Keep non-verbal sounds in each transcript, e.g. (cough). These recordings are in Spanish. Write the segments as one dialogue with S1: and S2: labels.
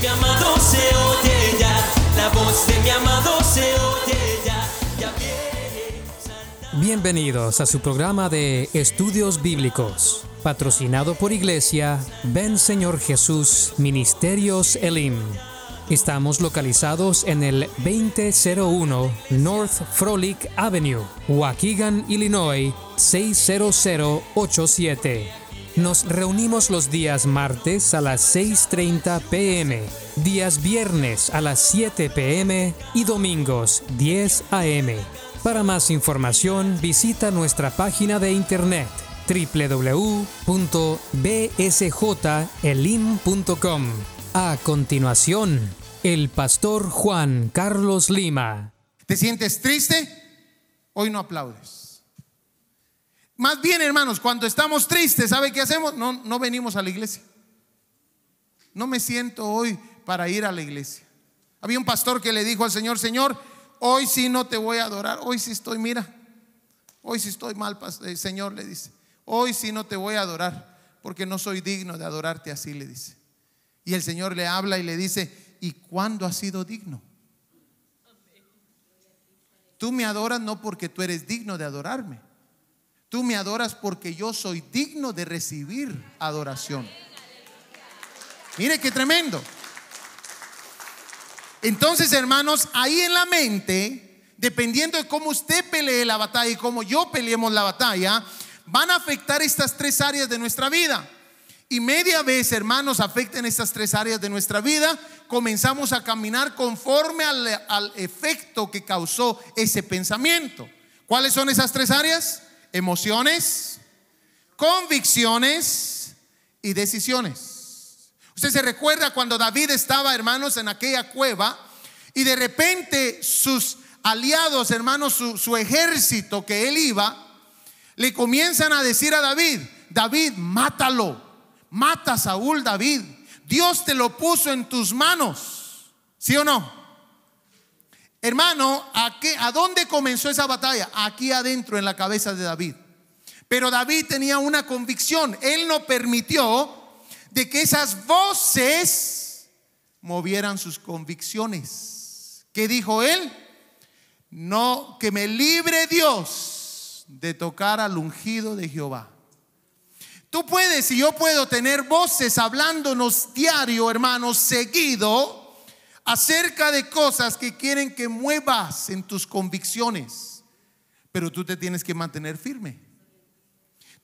S1: mi amado se oye ya, la voz de mi amado se oye ya, ya.
S2: Bienvenidos a su programa de Estudios Bíblicos, patrocinado por Iglesia Ven Señor Jesús Ministerios Elim. Estamos localizados en el 2001 North Frolic Avenue, Waukegan, Illinois 60087. Nos reunimos los días martes a las 6.30 pm, días viernes a las 7 pm y domingos 10 am. Para más información visita nuestra página de internet www.bsjelim.com. A continuación, el pastor Juan Carlos Lima.
S3: ¿Te sientes triste? Hoy no aplaudes. Más bien, hermanos, cuando estamos tristes, ¿sabe qué hacemos? No, no venimos a la iglesia. No me siento hoy para ir a la iglesia. Había un pastor que le dijo al Señor, Señor, hoy sí no te voy a adorar, hoy sí estoy, mira, hoy sí estoy mal, eh, Señor, le dice, hoy sí no te voy a adorar, porque no soy digno de adorarte así, le dice. Y el Señor le habla y le dice, ¿y cuándo has sido digno? Tú me adoras no porque tú eres digno de adorarme. Tú me adoras porque yo soy digno de recibir adoración. Mire qué tremendo. Entonces, hermanos, ahí en la mente, dependiendo de cómo usted pelee la batalla y cómo yo peleemos la batalla, van a afectar estas tres áreas de nuestra vida. Y media vez, hermanos, afecten estas tres áreas de nuestra vida, comenzamos a caminar conforme al, al, efecto que causó ese pensamiento. ¿Cuáles son esas tres áreas? Emociones, convicciones y decisiones. Usted se recuerda cuando David estaba, hermanos, en aquella cueva y de repente sus aliados, hermanos, su, su ejército que él iba, le comienzan a decir a David, David, mátalo mata a Saúl David. Dios te lo puso en tus manos. ¿Sí o no? Hermano, ¿a, qué, ¿a dónde comenzó esa batalla? Aquí adentro, en la cabeza de David. Pero David tenía una convicción. Él no permitió de que esas voces movieran sus convicciones. ¿Qué dijo él? No, que me libre Dios de tocar al ungido de Jehová. Tú puedes y yo puedo tener voces hablándonos diario, hermanos, seguido, acerca de cosas que quieren que muevas en tus convicciones. Pero tú te tienes que mantener firme.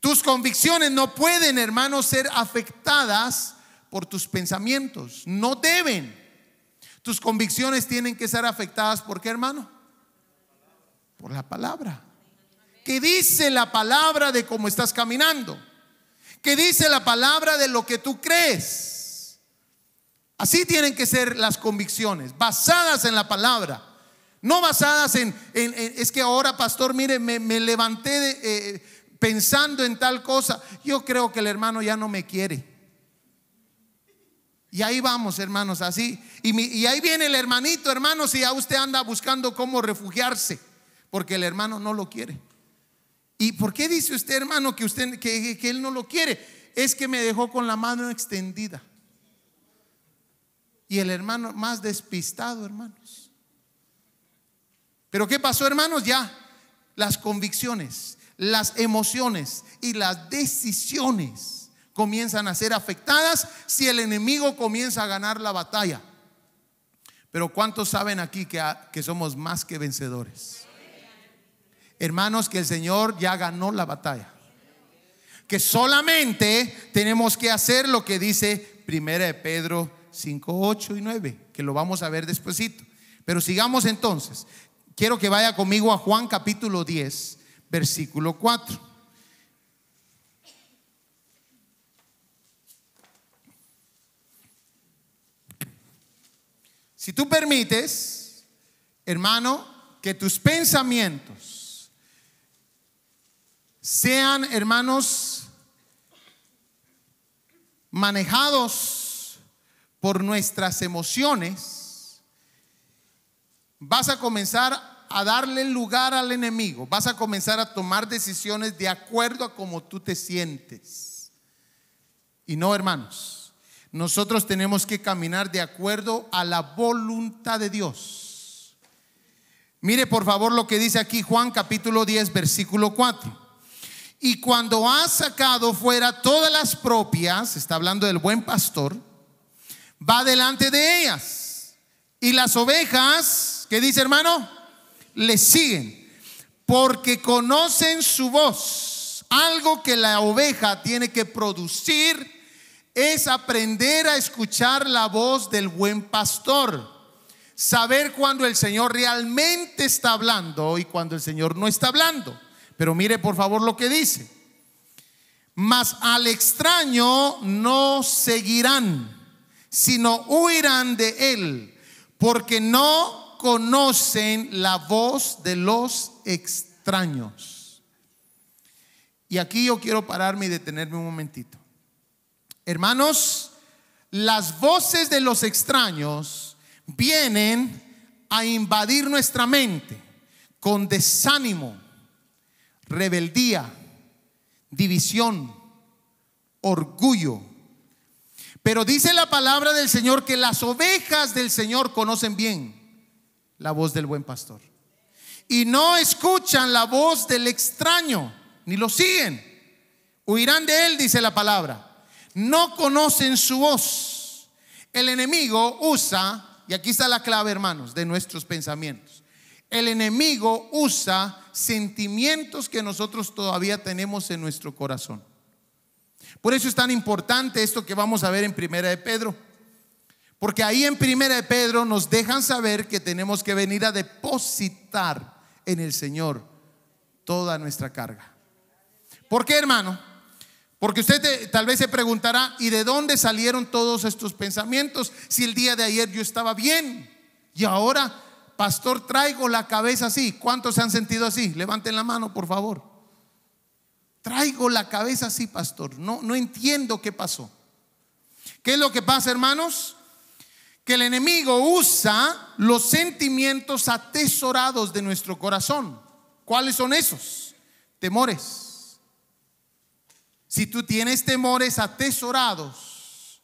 S3: Tus convicciones no pueden, hermanos, ser afectadas por tus pensamientos. No deben. Tus convicciones tienen que ser afectadas por qué, hermano? Por la palabra. ¿Qué dice la palabra de cómo estás caminando? ¿Qué dice la palabra de lo que tú crees? Así tienen que ser las convicciones, basadas en la palabra. No basadas en, es que ahora, pastor, mire, me, levanté eh, pensando en tal cosa. Yo creo que el hermano ya no me quiere. Y ahí vamos, hermanos, así. Y, y ahí viene el hermanito, hermano, si ya usted anda buscando cómo refugiarse, porque el hermano no lo quiere. ¿Y por qué dice usted, hermano, que usted que, que él no lo quiere? Es que me dejó con la mano extendida. Y el hermano más despistado, hermanos. Pero ¿qué pasó, hermanos? Ya las convicciones, las emociones y las decisiones comienzan a ser afectadas si el enemigo comienza a ganar la batalla. Pero ¿cuántos saben aquí que, que somos más que vencedores? hermanos, que el Señor ya ganó la batalla. Que solamente tenemos que hacer lo que dice Primera de Pedro 5, 8 y 9, que lo vamos a ver despuesito. Pero sigamos entonces. Quiero que vaya conmigo a Juan capítulo 10, versículo 4. Si tú permites, hermano, que tus pensamientos sean, hermanos, manejados por nuestras emociones, vas a comenzar a darle lugar al enemigo, vas a comenzar a tomar decisiones de acuerdo a cómo tú te sientes. Y no, hermanos, nosotros tenemos que caminar de acuerdo a la voluntad de Dios. Mire por favor lo que dice aquí Juan capítulo 10, versículo 4. Y cuando ha sacado fuera todas las propias, está hablando del buen pastor, va delante de ellas. Y las ovejas, ¿qué dice hermano? Le siguen, porque conocen su voz. Algo que la oveja tiene que producir es aprender a escuchar la voz del buen pastor. Saber cuando el Señor realmente está hablando y cuando el Señor no está hablando. Pero mire por favor lo que dice. Mas al extraño no seguirán, sino huirán de él, porque no conocen la voz de los extraños. Y aquí yo quiero pararme y detenerme un momentito. Hermanos, las voces de los extraños vienen a invadir nuestra mente con desánimo, rebeldía, división, orgullo. Pero dice la palabra del Señor que las ovejas del Señor conocen bien la voz del buen pastor. Y no escuchan la voz del extraño, ni lo siguen. Huirán de él, dice la palabra. No conocen su voz. El enemigo usa, y aquí está la clave, hermanos, de nuestros pensamientos. El enemigo usa sentimientos que nosotros todavía tenemos en nuestro corazón. Por eso es tan importante esto que vamos a ver en Primera de Pedro. Porque ahí en Primera de Pedro nos dejan saber que tenemos que venir a depositar en el Señor toda nuestra carga. ¿Por qué, hermano? Porque usted tal vez se preguntará, ¿y de dónde salieron todos estos pensamientos? Si el día de ayer yo estaba bien y ahora pastor, traigo la cabeza así. ¿Cuántos se han sentido así? Levanten la mano, por favor. Traigo la cabeza así, pastor. No, no entiendo qué pasó. ¿Qué es lo que pasa, hermanos? Que el enemigo usa los sentimientos atesorados de nuestro corazón. ¿Cuáles son esos? Temores. Si tú tienes temores atesorados,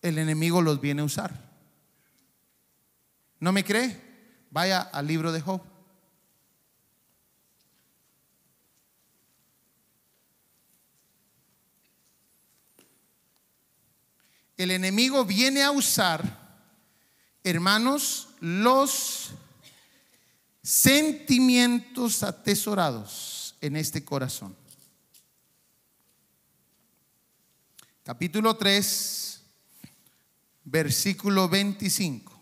S3: el enemigo los viene a usar. ¿No me cree? Vaya al libro de Job. El enemigo viene a usar, hermanos, los sentimientos atesorados en este corazón. Capítulo 3, versículo 25.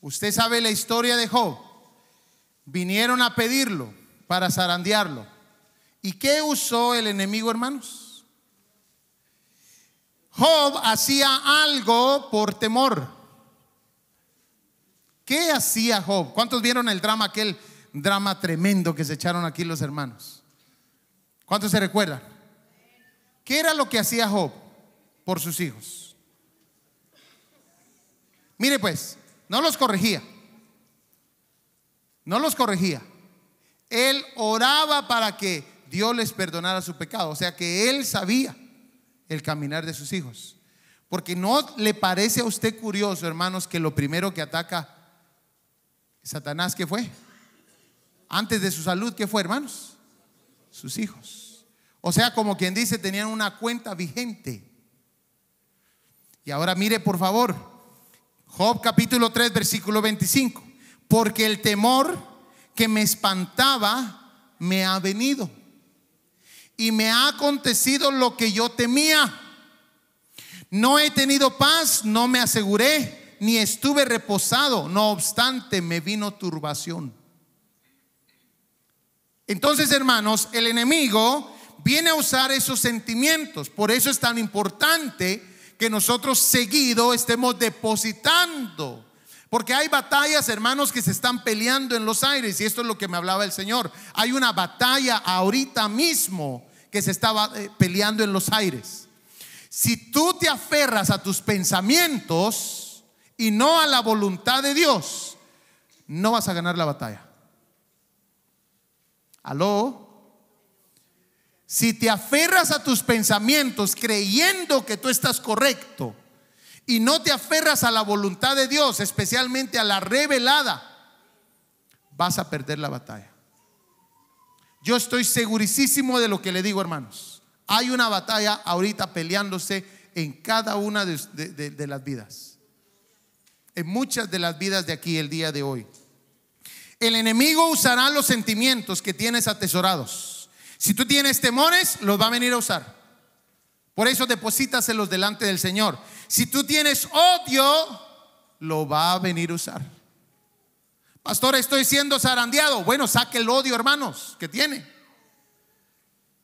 S3: Usted sabe la historia de Job. Vinieron a pedirlo para zarandearlo. ¿Y qué usó el enemigo, hermanos? Job hacía algo por temor. ¿Qué hacía Job? ¿Cuántos vieron el drama, aquel drama tremendo que se echaron aquí los hermanos? ¿Cuántos se recuerdan? ¿Qué era lo que hacía Job por sus hijos? Mire pues, no los corregía. No los corregía. Él oraba para que Dios les perdonara su pecado. O sea que él sabía el caminar de sus hijos. Porque no le parece a usted curioso, hermanos, que lo primero que ataca Satanás, ¿qué fue? Antes de su salud, ¿qué fue, hermanos? Sus hijos. O sea, como quien dice, tenían una cuenta vigente. Y ahora mire, por favor, Job capítulo 3, versículo 25. Porque el temor que me espantaba me ha venido. Y me ha acontecido lo que yo temía. No he tenido paz, no me aseguré, ni estuve reposado. No obstante, me vino turbación. Entonces, hermanos, el enemigo viene a usar esos sentimientos. Por eso es tan importante que nosotros seguido estemos depositando. Porque hay batallas, hermanos, que se están peleando en los aires. Y esto es lo que me hablaba el Señor. Hay una batalla ahorita mismo que se estaba eh, peleando en los aires. Si tú te aferras a tus pensamientos y no a la voluntad de Dios, no vas a ganar la batalla. Aló. Si te aferras a tus pensamientos creyendo que tú estás correcto y no te aferras a la voluntad de Dios, especialmente a la revelada, vas a perder la batalla. Yo estoy segurísimo de lo que le digo, hermanos. Hay una batalla ahorita peleándose en cada una de, las vidas. En muchas de las vidas de aquí el día de hoy. El enemigo usará los sentimientos que tienes atesorados. Si tú tienes temores, los va a venir a usar. Por eso deposítaselos delante del Señor. Si tú tienes odio, lo va a venir a usar. Pastor, estoy siendo zarandeado. Bueno, saque el odio, hermanos, que tiene.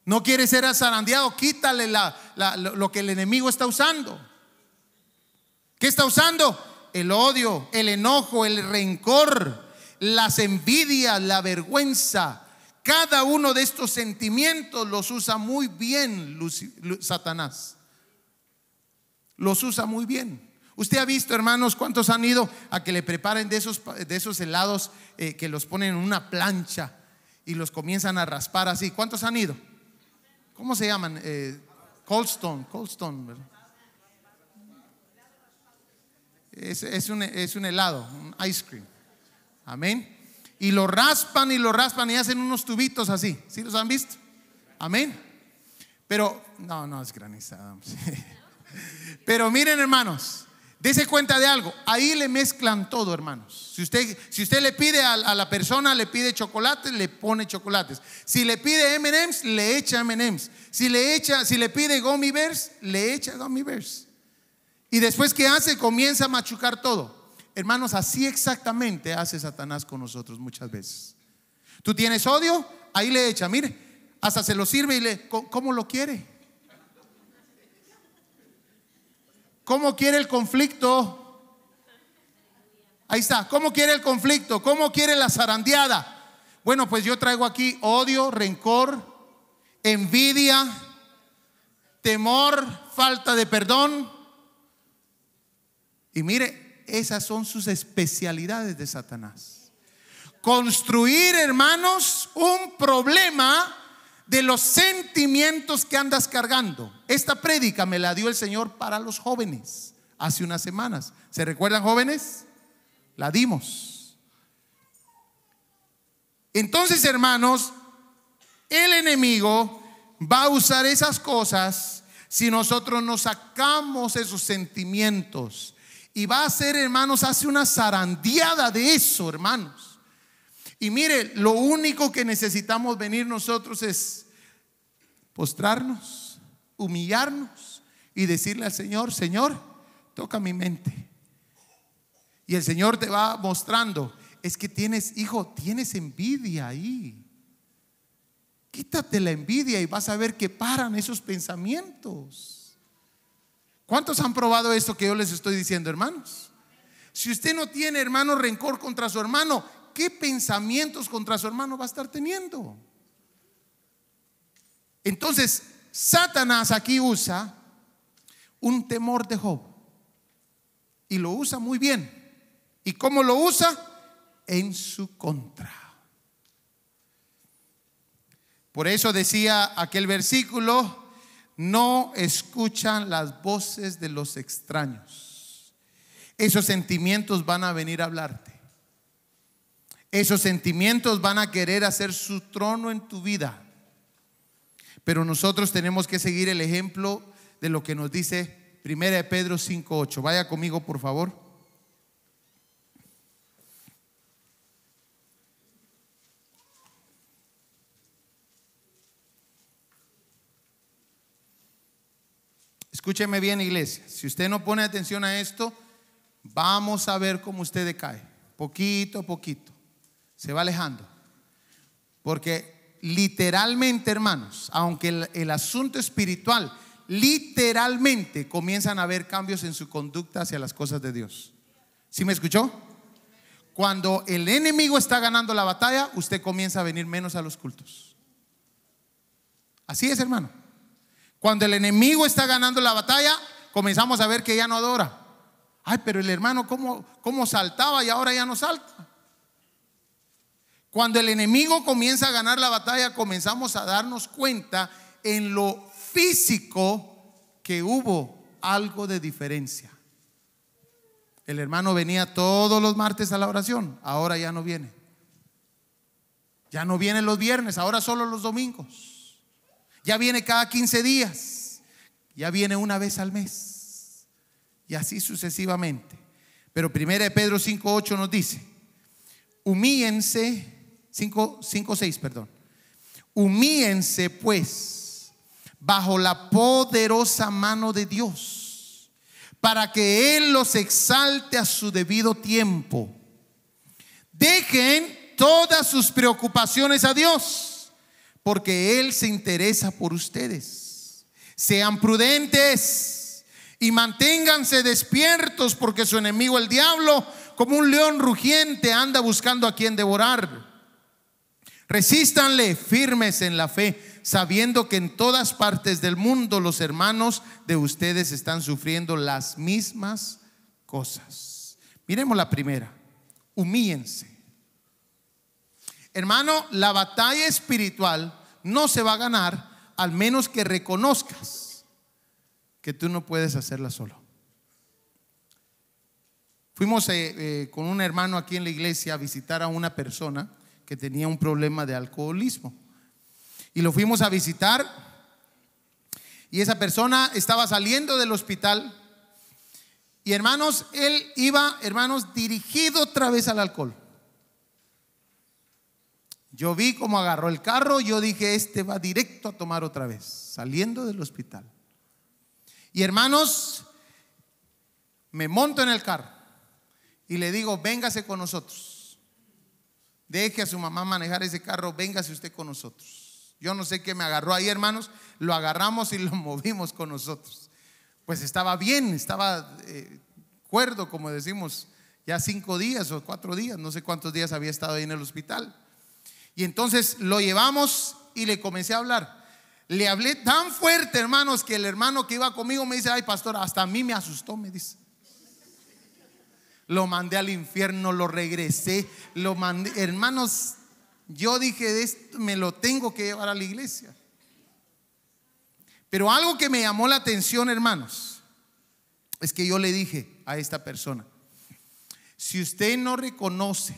S3: No quiere ser zarandeado, quítale la- la- lo que el enemigo está usando. ¿Qué está usando? El odio, el enojo, el rencor, las envidias, la vergüenza. Cada uno de estos sentimientos los usa muy bien Luci- Lu- Satanás. Los usa muy bien. Usted ha visto, hermanos, cuántos han ido a que le preparen de esos, de esos helados eh, que los ponen en una plancha y los comienzan a raspar así. ¿Cuántos han ido? ¿Cómo se llaman? Eh, Cold Stone, Cold Stone, ¿verdad? Es, un, es un helado, un ice cream. Amén. Y lo raspan y lo raspan y hacen unos tubitos así. ¿Sí los han visto? Amén. Pero, no, no es granizada. (laughs) Pero miren, hermanos, dése cuenta de algo. Ahí le mezclan todo, hermanos. Si usted, si usted le pide a, la persona, le pide chocolates, le pone chocolates. Si le pide M&M's, le echa M&M's. Si le echa, si le pide gummy bears, le echa gummy bears. Y después que hace, comienza a machucar todo. Hermanos, así exactamente hace Satanás con nosotros muchas veces. Tú tienes odio, ahí le echa, mire, hasta se lo sirve y le, ¿cómo- ¿cómo lo quiere? ¿Cómo quiere el conflicto? Ahí está, ¿cómo quiere el conflicto? ¿Cómo quiere la zarandeada? Bueno, pues yo traigo aquí odio, rencor, envidia, temor, falta de perdón. Y mire, esas son sus especialidades de Satanás. Construir, hermanos, un problema de los sentimientos que andas cargando. Esta prédica me la dio el Señor para los jóvenes hace unas semanas. ¿Se recuerdan jóvenes? La dimos. Entonces, hermanos, el enemigo va a usar esas cosas si nosotros nos sacamos esos sentimientos. Y va a hacer, hermanos, hace una zarandeada de eso, hermanos. Y mire, lo único que necesitamos venir nosotros es postrarnos, humillarnos y decirle al Señor, Señor, toca mi mente. Y el Señor te va mostrando, es que tienes, hijo, tienes envidia ahí. Quítate la envidia y vas a ver que paran esos pensamientos. ¿Cuántos han probado esto que yo les estoy diciendo, hermanos? Si usted no tiene, hermano, rencor contra su hermano, ¿qué pensamientos contra su hermano va a estar teniendo? Entonces, Satanás aquí usa un temor de Job y lo usa muy bien. ¿Y cómo lo usa? En su contra. Por eso decía aquel versículo, no escuchan las voces de los extraños. Esos sentimientos van a venir a hablarte. Esos sentimientos van a querer hacer su trono en tu vida. Pero nosotros tenemos que seguir el ejemplo de lo que nos dice 1 de Pedro 5:8. Vaya conmigo, por favor. Escúcheme bien, iglesia. Si usted no pone atención a esto, vamos a ver cómo usted decae. Poquito a poquito. Se va alejando. Porque literalmente, hermanos, aunque el, asunto espiritual, literalmente comienzan a haber cambios en su conducta hacia las cosas de Dios. ¿Sí me escuchó? Cuando el enemigo está ganando la batalla, usted comienza a venir menos a los cultos. Así es, hermano. Cuando el enemigo está ganando la batalla, comenzamos a ver que ya no adora. Ay, pero el hermano, ¿cómo, cómo saltaba y ahora ya no salta? Cuando el enemigo comienza a ganar la batalla, comenzamos a darnos cuenta en lo físico que hubo algo de diferencia. El hermano venía todos los martes a la oración, ahora ya no viene. Ya no viene los viernes, ahora solo los domingos. Ya viene cada 15 días, ya viene una vez al mes. Y así sucesivamente. Pero 1 Pedro 5.8 nos dice, humíense, 5, 5, 6, perdón. Humíense pues bajo la poderosa mano de Dios, para que Él los exalte a su debido tiempo. Dejen todas sus preocupaciones a Dios, porque Él se interesa por ustedes. Sean prudentes y manténganse despiertos, porque su enemigo el diablo, como un león rugiente, anda buscando a quien devorar. Resístanle firmes en la fe, sabiendo que en todas partes del mundo los hermanos de ustedes están sufriendo las mismas cosas. Miremos la primera. Humíense. Hermano, la batalla espiritual no se va a ganar al menos que reconozcas que tú no puedes hacerla solo. Fuimos eh, eh, con un hermano aquí en la iglesia a visitar a una persona que tenía un problema de alcoholismo. Y lo fuimos a visitar y esa persona estaba saliendo del hospital y hermanos, él iba, hermanos, dirigido otra vez al alcohol. Yo vi cómo agarró el carro, yo dije, este va directo a tomar otra vez, saliendo del hospital. Y hermanos, me monto en el carro y le digo, véngase con nosotros. Deje a su mamá manejar ese carro, véngase usted con nosotros. Yo no sé qué me agarró ahí, hermanos, lo agarramos y lo (laughs) movimos con nosotros. Pues estaba bien, estaba eh, cuerdo, como decimos, ya cinco días o cuatro días, no sé cuántos días había estado ahí en el hospital. Y entonces lo llevamos y le comencé a hablar. Le hablé tan fuerte, hermanos, que el hermano que iba conmigo me dice, ay, pastor, hasta a mí me asustó, me dice. Lo mandé al infierno, lo regresé, lo mandé. Hermanos, yo dije, esto me lo tengo que llevar a la iglesia. Pero algo que me llamó la atención, hermanos, es que yo le dije a esta persona, si usted no reconoce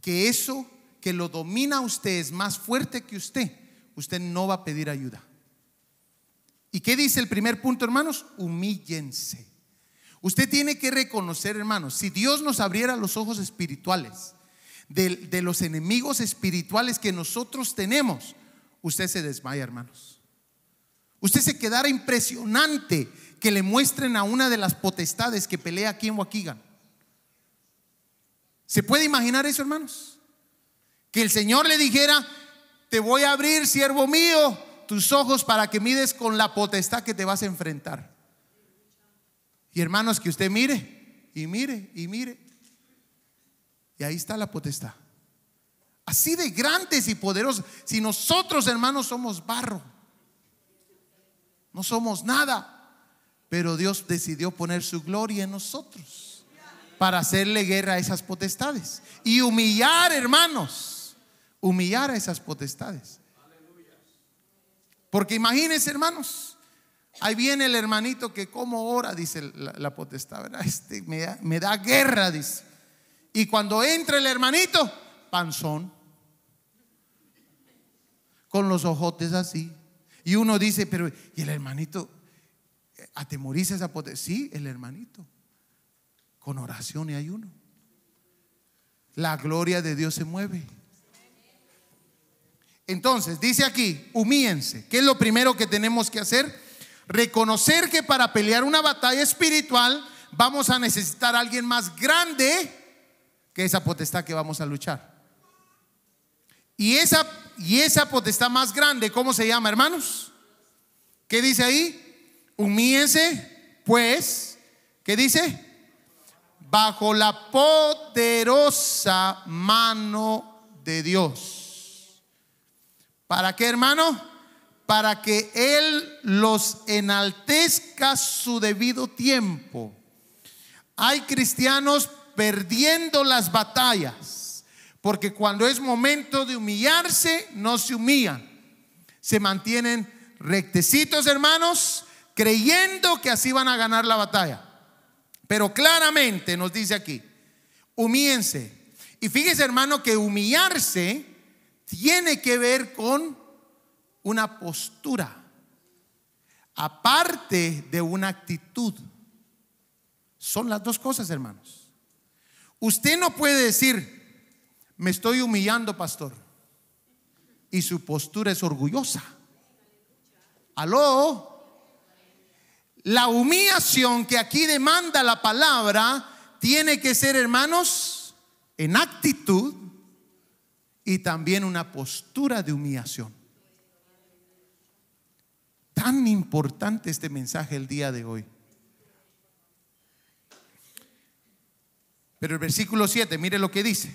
S3: que eso que lo domina a usted es más fuerte que usted, usted no va a pedir ayuda. ¿Y qué dice el primer punto, hermanos? Humíllense. Usted tiene que reconocer, hermanos, si Dios nos abriera los ojos espirituales de, los enemigos espirituales que nosotros tenemos, usted se desmaya, hermanos. Usted se quedara impresionante que le muestren a una de las potestades que pelea aquí en Waukegan. ¿Se puede imaginar eso, hermanos? Que el Señor le dijera, te voy a abrir, siervo mío, tus ojos para que mides con la potestad que te vas a enfrentar. Y hermanos, que usted mire y mire y mire. Y ahí está la potestad. Así de grandes y poderosos. Si nosotros, hermanos, somos barro, no somos nada. Pero Dios decidió poner su gloria en nosotros para hacerle guerra a esas potestades y humillar, hermanos humillar a esas potestades. Porque imagínense, hermanos, ahí viene el hermanito que como ora, dice la, potestad, ¿verdad? Este me da, guerra, dice. Y cuando entra el hermanito, panzón, con los ojotes así. Y uno dice, pero, ¿y el hermanito atemoriza esa potestad? Sí, el hermanito, con oración y ayuno. La gloria de Dios se mueve. Entonces, dice aquí, humíense. ¿Qué es lo primero que tenemos que hacer? Reconocer que para pelear una batalla espiritual vamos a necesitar a alguien más grande que esa potestad que vamos a luchar. Y esa, y esa potestad más grande, ¿cómo se llama, hermanos? ¿Qué dice ahí? Humíense, pues, ¿qué dice? Bajo la poderosa mano de Dios. ¿Para qué, hermano? Para que Él los enaltezca su debido tiempo. Hay cristianos perdiendo las batallas, porque cuando es momento de humillarse, no se humillan, se mantienen rectecitos hermanos, creyendo que así van a ganar la batalla. Pero claramente nos dice aquí, humíense. Y fíjese hermano que humillarse tiene que ver con una postura, aparte de una actitud. Son las dos cosas, hermanos. Usted no puede decir, me estoy humillando, pastor, y su postura es orgullosa. Aló. La humillación que aquí demanda la palabra tiene que ser, hermanos, en actitud y también una postura de humillación. Tan importante este mensaje el día de hoy. Pero el versículo 7, mire lo que dice.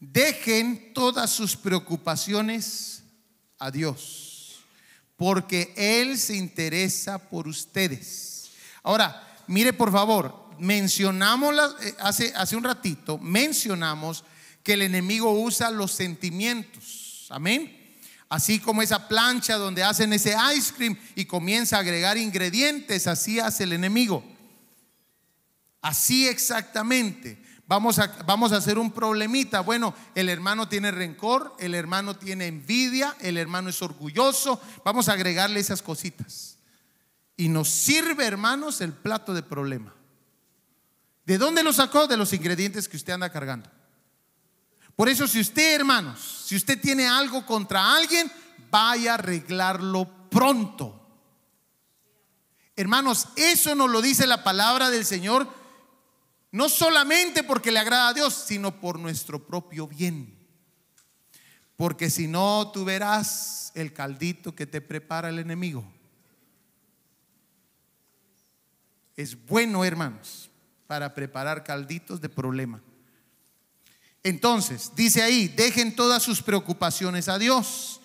S3: Dejen todas sus preocupaciones a Dios, porque Él se interesa por ustedes. Ahora, mire por favor, mencionamos eh, hace, hace un ratito, mencionamos que el enemigo usa los sentimientos. Amén. Así como esa plancha donde hacen ese ice cream y comienza a agregar ingredientes, así hace el enemigo. Así exactamente. Vamos a, vamos a hacer un problemita. Bueno, el hermano tiene rencor, el hermano tiene envidia, el hermano es orgulloso. Vamos a agregarle esas cositas. Y nos sirve, hermanos, el plato de problema. ¿De dónde lo sacó? De los ingredientes que usted anda cargando. Por eso, si usted, hermanos, si usted tiene algo contra alguien, vaya a arreglarlo pronto. Hermanos, eso nos lo dice la palabra del Señor no solamente porque le agrada a Dios, sino por nuestro propio bien. Porque si no, tú verás el caldito que te prepara el enemigo. Es bueno, hermanos, para preparar calditos de problema. Entonces, dice ahí, dejen todas sus preocupaciones a Dios.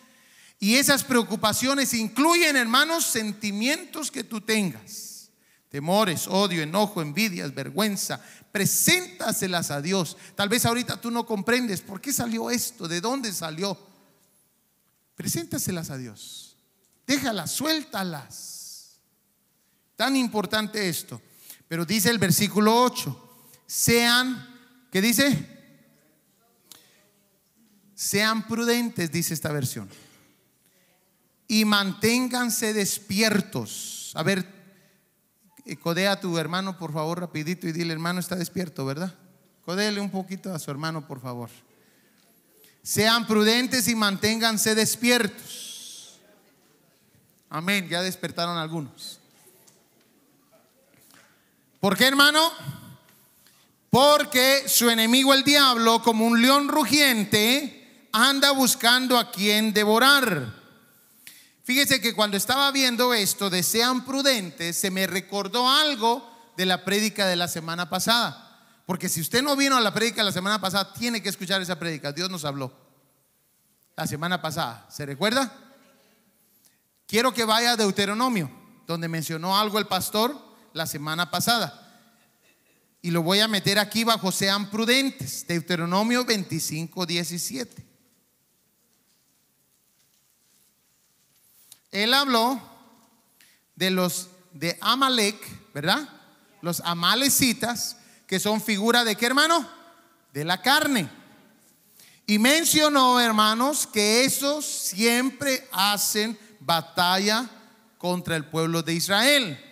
S3: Y esas preocupaciones incluyen, hermanos, sentimientos que tú tengas temores, odio, enojo, envidias, vergüenza, preséntaselas a Dios. Tal vez ahorita tú no comprendes por qué salió esto, de dónde salió. Preséntaselas a Dios. Déjalas, suéltalas. Tan importante esto. Pero dice el versículo 8, sean, ¿qué dice? Sean prudentes, dice esta versión. Y manténganse despiertos. A ver, codea a tu hermano, por favor, rapidito y dile, hermano, está despierto, ¿verdad? Codele un poquito a su hermano, por favor. Sean prudentes y manténganse despiertos. Amén, ya despertaron algunos. ¿Por qué, hermano? Porque su enemigo el diablo, como un león rugiente, anda buscando a quien devorar. Fíjese que cuando estaba viendo esto de sean prudentes, se me recordó algo de la prédica de la semana pasada. Porque si usted no vino a la prédica la semana pasada, tiene que escuchar esa prédica. Dios nos habló la semana pasada. ¿Se recuerda? Quiero que vaya a Deuteronomio, donde mencionó algo el pastor la semana pasada. Y lo voy a meter aquí bajo sean prudentes. Deuteronomio 25, 17. Él habló de los de Amalek, ¿verdad? Los amalecitas, que son figura de qué hermano? De la carne. Y mencionó, hermanos, que esos siempre hacen batalla contra el pueblo de Israel.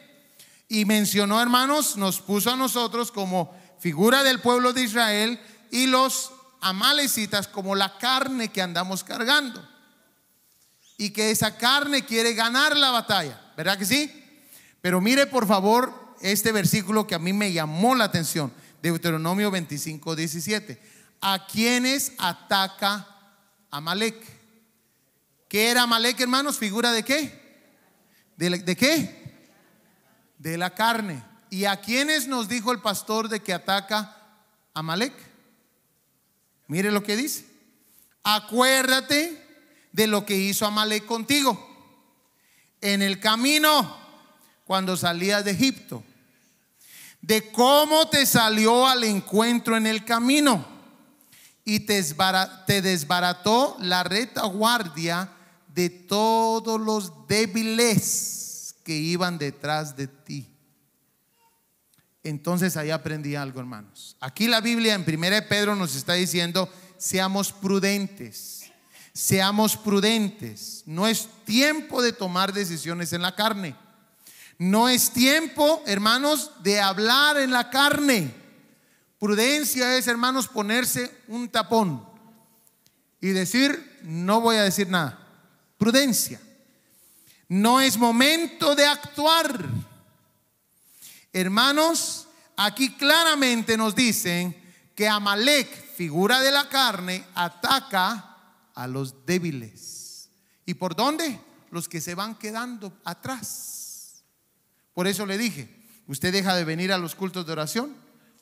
S3: Y mencionó, hermanos, nos puso a nosotros como figura del pueblo de Israel y los amalecitas como la carne que andamos cargando y que esa carne quiere ganar la batalla, ¿verdad que sí? Pero mire por favor este versículo que a mí me llamó la atención, Deuteronomio 25, 17. ¿A quienes ataca Amalek? ¿Qué era Amalek, hermanos? ¿Figura de qué? ¿De, de qué? De la carne. ¿Y a quienes nos dijo el pastor de que ataca Amalek? Mire lo que dice. Acuérdate de lo que hizo Amalek contigo. En el camino, cuando salías de Egipto. De cómo te salió al encuentro en el camino. Y te, desbarató la retaguardia de todos los débiles que iban detrás de ti. Entonces ahí aprendí algo, hermanos. Aquí la Biblia en 1 Pedro nos está diciendo, seamos prudentes, seamos prudentes. No es tiempo de tomar decisiones en la carne. No es tiempo, hermanos, de hablar en la carne. Prudencia es, hermanos, ponerse un tapón y decir, no voy a decir nada. Prudencia. No es momento de actuar. Hermanos, aquí claramente nos dicen que Amalek, figura de la carne, ataca a los débiles. ¿Y por dónde? Los que se van quedando atrás. Por eso le dije, usted deja de venir a los cultos de oración,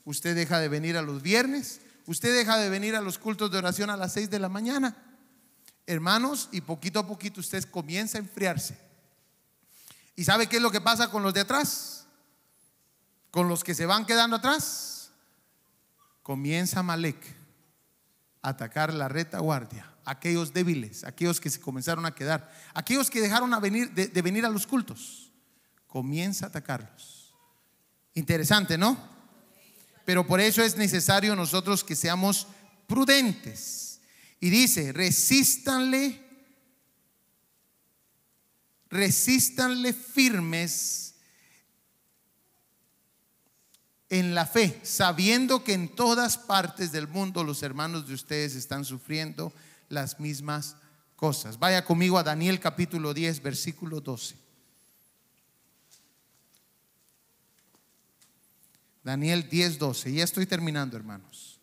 S3: usted deja de venir a los viernes, usted deja de venir a los cultos de oración a las 6 de la mañana. Hermanos, y poquito a poquito usted comienza a enfriarse. ¿Y sabe qué es lo que pasa con los de atrás? Con los que se van quedando atrás. Comienza Malek a atacar la retaguardia, aquellos débiles, aquellos que se comenzaron a quedar, aquellos que dejaron venir, de, de venir a los cultos. Comienza a atacarlos. Interesante, ¿no? Pero por eso es necesario nosotros que seamos prudentes. Y dice, resístanle, resístanle firmes en la fe, sabiendo que en todas partes del mundo los hermanos de ustedes están sufriendo las mismas cosas. Vaya conmigo a Daniel capítulo 10, versículo 12. Daniel 10, 12. Ya estoy terminando, hermanos.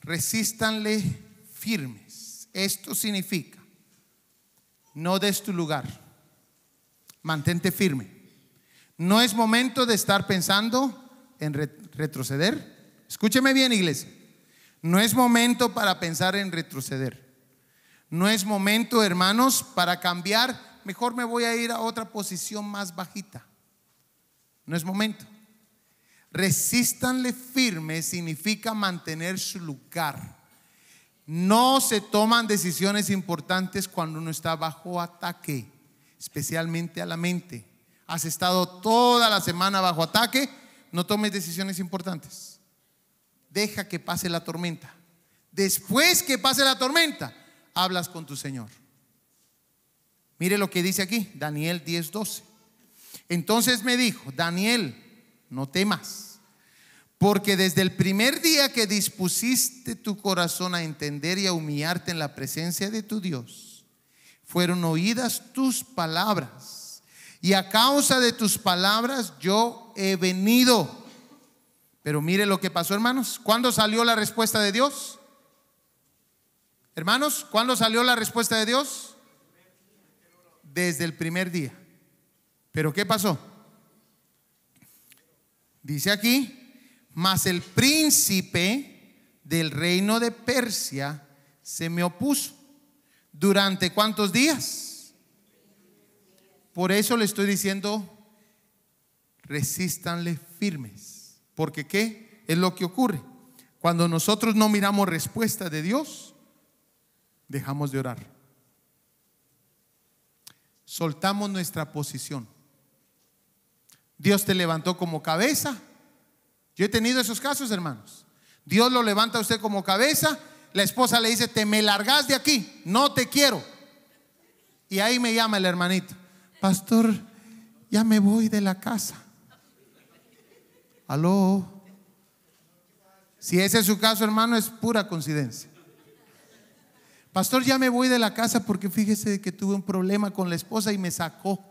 S3: Resístanle firmes. Esto significa, no des tu lugar, mantente firme. No es momento de estar pensando en re- retroceder. Escúcheme bien, iglesia. No es momento para pensar en retroceder. No es momento, hermanos, para cambiar. Mejor me voy a ir a otra posición más bajita. No es momento. Resístanle firme significa mantener su lugar. No se toman decisiones importantes cuando uno está bajo ataque, especialmente a la mente. Has estado toda la semana bajo ataque, no tomes decisiones importantes. Deja que pase la tormenta. Después que pase la tormenta, hablas con tu Señor. Mire lo que dice aquí, Daniel 10:12. Entonces me dijo, Daniel, no temas, porque desde el primer día que dispusiste tu corazón a entender y a humillarte en la presencia de tu Dios, fueron oídas tus palabras. Y a causa de tus palabras yo he venido. Pero mire lo que pasó, hermanos. ¿Cuándo salió la respuesta de Dios? Hermanos, ¿cuándo salió la respuesta de Dios? Desde el primer día. Pero ¿qué pasó? Dice aquí, mas el príncipe del reino de Persia se me opuso. ¿Durante cuántos días? Por eso le estoy diciendo, resístanle firmes. Porque ¿qué? Es lo que ocurre. Cuando nosotros no miramos respuesta de Dios, dejamos de orar. Soltamos nuestra posición. Dios te levantó como cabeza. Yo he tenido esos casos, hermanos. Dios lo levanta a usted como cabeza. La esposa le dice, te me largas de aquí, no te quiero. Y ahí me llama el hermanito, pastor, ya me voy de la casa. Aló. Si ese es su caso, hermano, es pura coincidencia. Pastor, ya me voy de la casa porque fíjese que tuve un problema con la esposa y me sacó.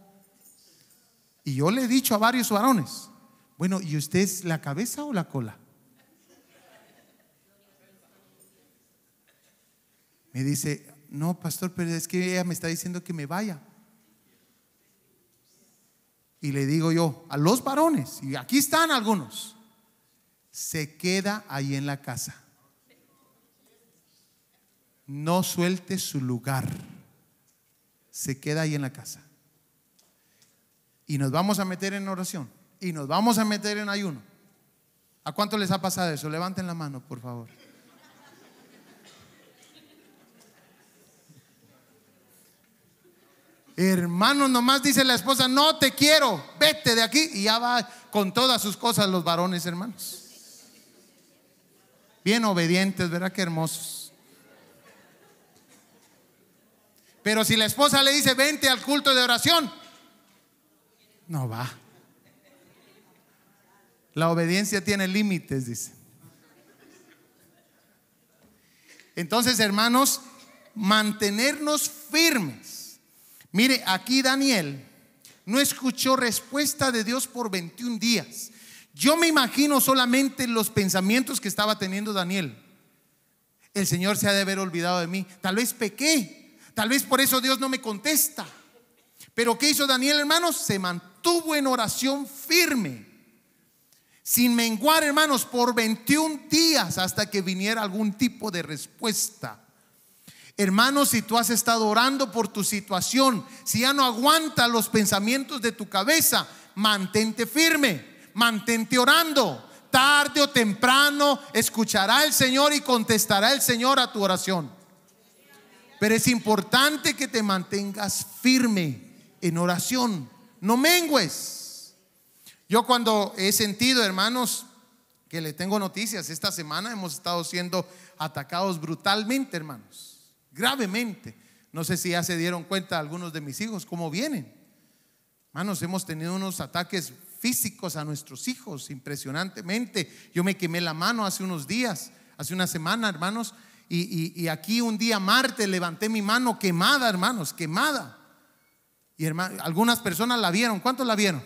S3: Y yo le he dicho a varios varones, bueno, ¿y usted es la cabeza o la cola? Me dice, no, pastor, pero es que ella me está diciendo que me vaya. Y le digo yo, a los varones, y aquí están algunos, se queda ahí en la casa. No suelte su lugar. Se queda ahí en la casa. y nos vamos a meter en oración y nos vamos a meter en ayuno. ¿A cuánto les ha pasado eso? Levanten la mano, por favor. Hermano, nomás dice la esposa, no te quiero, vete de aquí. Y ya va con todas sus cosas los varones, hermanos. Bien obedientes, ¿verdad? Qué hermosos. Pero si la esposa le dice, vente al culto de oración, no va. La obediencia tiene límites, dice. Entonces, hermanos, mantenernos firmes Mire, aquí Daniel no escuchó respuesta de Dios por 21 días. Yo me imagino solamente los pensamientos que estaba teniendo Daniel. El Señor se ha de haber olvidado de mí. Tal vez pequé. Tal vez por eso Dios no me contesta. Pero ¿qué hizo Daniel, hermanos? Se mantuvo en oración firme. Sin menguar, hermanos, por 21 días hasta que viniera algún tipo de respuesta. Hermanos, si tú has estado orando por tu situación, si ya no aguanta los pensamientos de tu cabeza, mantente firme, mantente orando. Tarde o temprano escuchará el Señor y contestará el Señor a tu oración. Pero es importante que te mantengas firme en oración, no mengues. Yo cuando he sentido, hermanos, que le tengo noticias, esta semana hemos estado siendo atacados brutalmente, hermanos gravemente. No sé si ya se dieron cuenta algunos de mis hijos cómo vienen. Hermanos, hemos tenido unos ataques físicos a nuestros hijos impresionantemente. Yo me quemé la mano hace unos días, hace una semana, hermanos, y, aquí un día martes levanté mi mano quemada, hermanos, quemada. Y algunas personas la vieron. ¿Cuántos la vieron?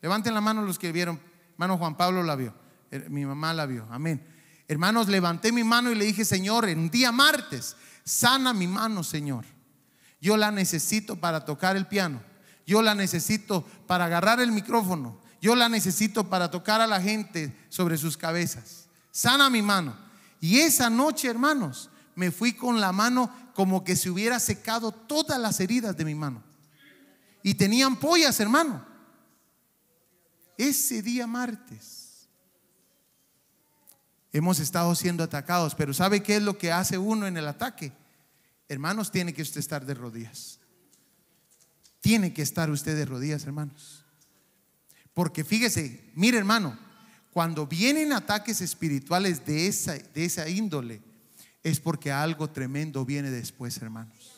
S3: Levanten la mano los que vieron. Hermano Juan Pablo la vio. Eh, mi mamá la vio. Amén. Hermanos, levanté mi mano y le dije, Señor, en día martes Sana mi mano, Señor. Yo la necesito para tocar el piano. Yo la necesito para agarrar el micrófono. Yo la necesito para tocar a la gente sobre sus cabezas. Sana mi mano. Y esa noche, hermanos, me fui con la mano como que se hubiera secado todas las heridas de mi mano. Y tenían pollas, hermano. Ese día martes hemos estado siendo atacados, pero ¿sabe qué es lo que hace uno en el ataque? Hermanos, tiene que usted estar de rodillas. Tiene que estar usted de rodillas, hermanos. Porque fíjese, mire hermano, cuando vienen ataques espirituales de esa, de esa índole, es porque algo tremendo viene después, hermanos.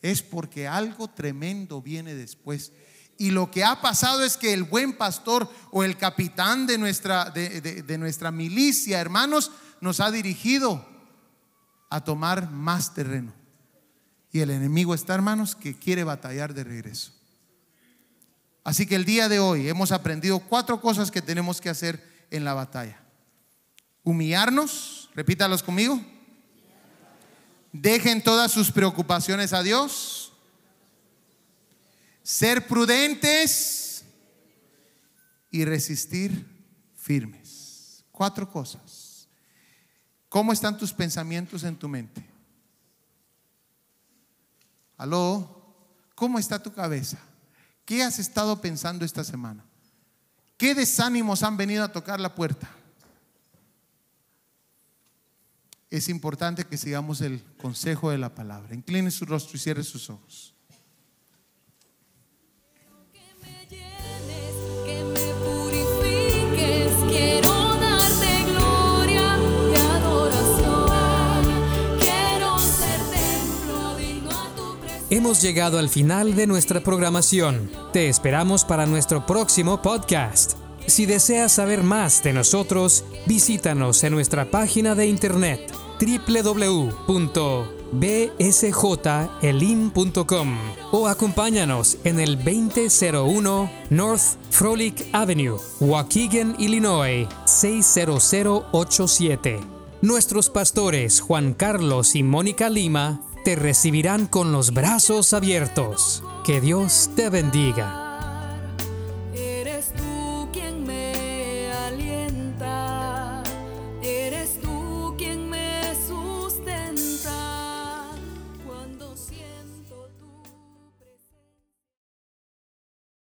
S3: Es porque algo tremendo viene después. Y lo que ha pasado es que el buen pastor o el capitán de nuestra, de, de nuestra milicia, hermanos, nos ha dirigido a tomar más terreno. Y el enemigo está, hermanos, que quiere batallar de regreso. Así que el día de hoy hemos aprendido cuatro cosas que tenemos que hacer en la batalla. Humillarnos, repítalos conmigo. Dejen todas sus preocupaciones a Dios. Ser prudentes y resistir firmes. Cuatro cosas. ¿Cómo están tus pensamientos en tu mente? Aló, ¿cómo está tu cabeza? ¿Qué has estado pensando esta semana? ¿Qué desánimos han venido a tocar la puerta? Es importante que sigamos el consejo de la palabra. Incline su rostro y cierre sus ojos.
S2: Hemos llegado al final de nuestra programación. Te esperamos para nuestro próximo podcast. Si deseas saber más de nosotros, visítanos en nuestra página de internet www.bsjelim.com o acompáñanos en el 2001 North Frolic Avenue, Waukegan, Illinois 60087. Nuestros pastores Juan Carlos y Mónica Lima te recibirán con los brazos abiertos. Que Dios te bendiga.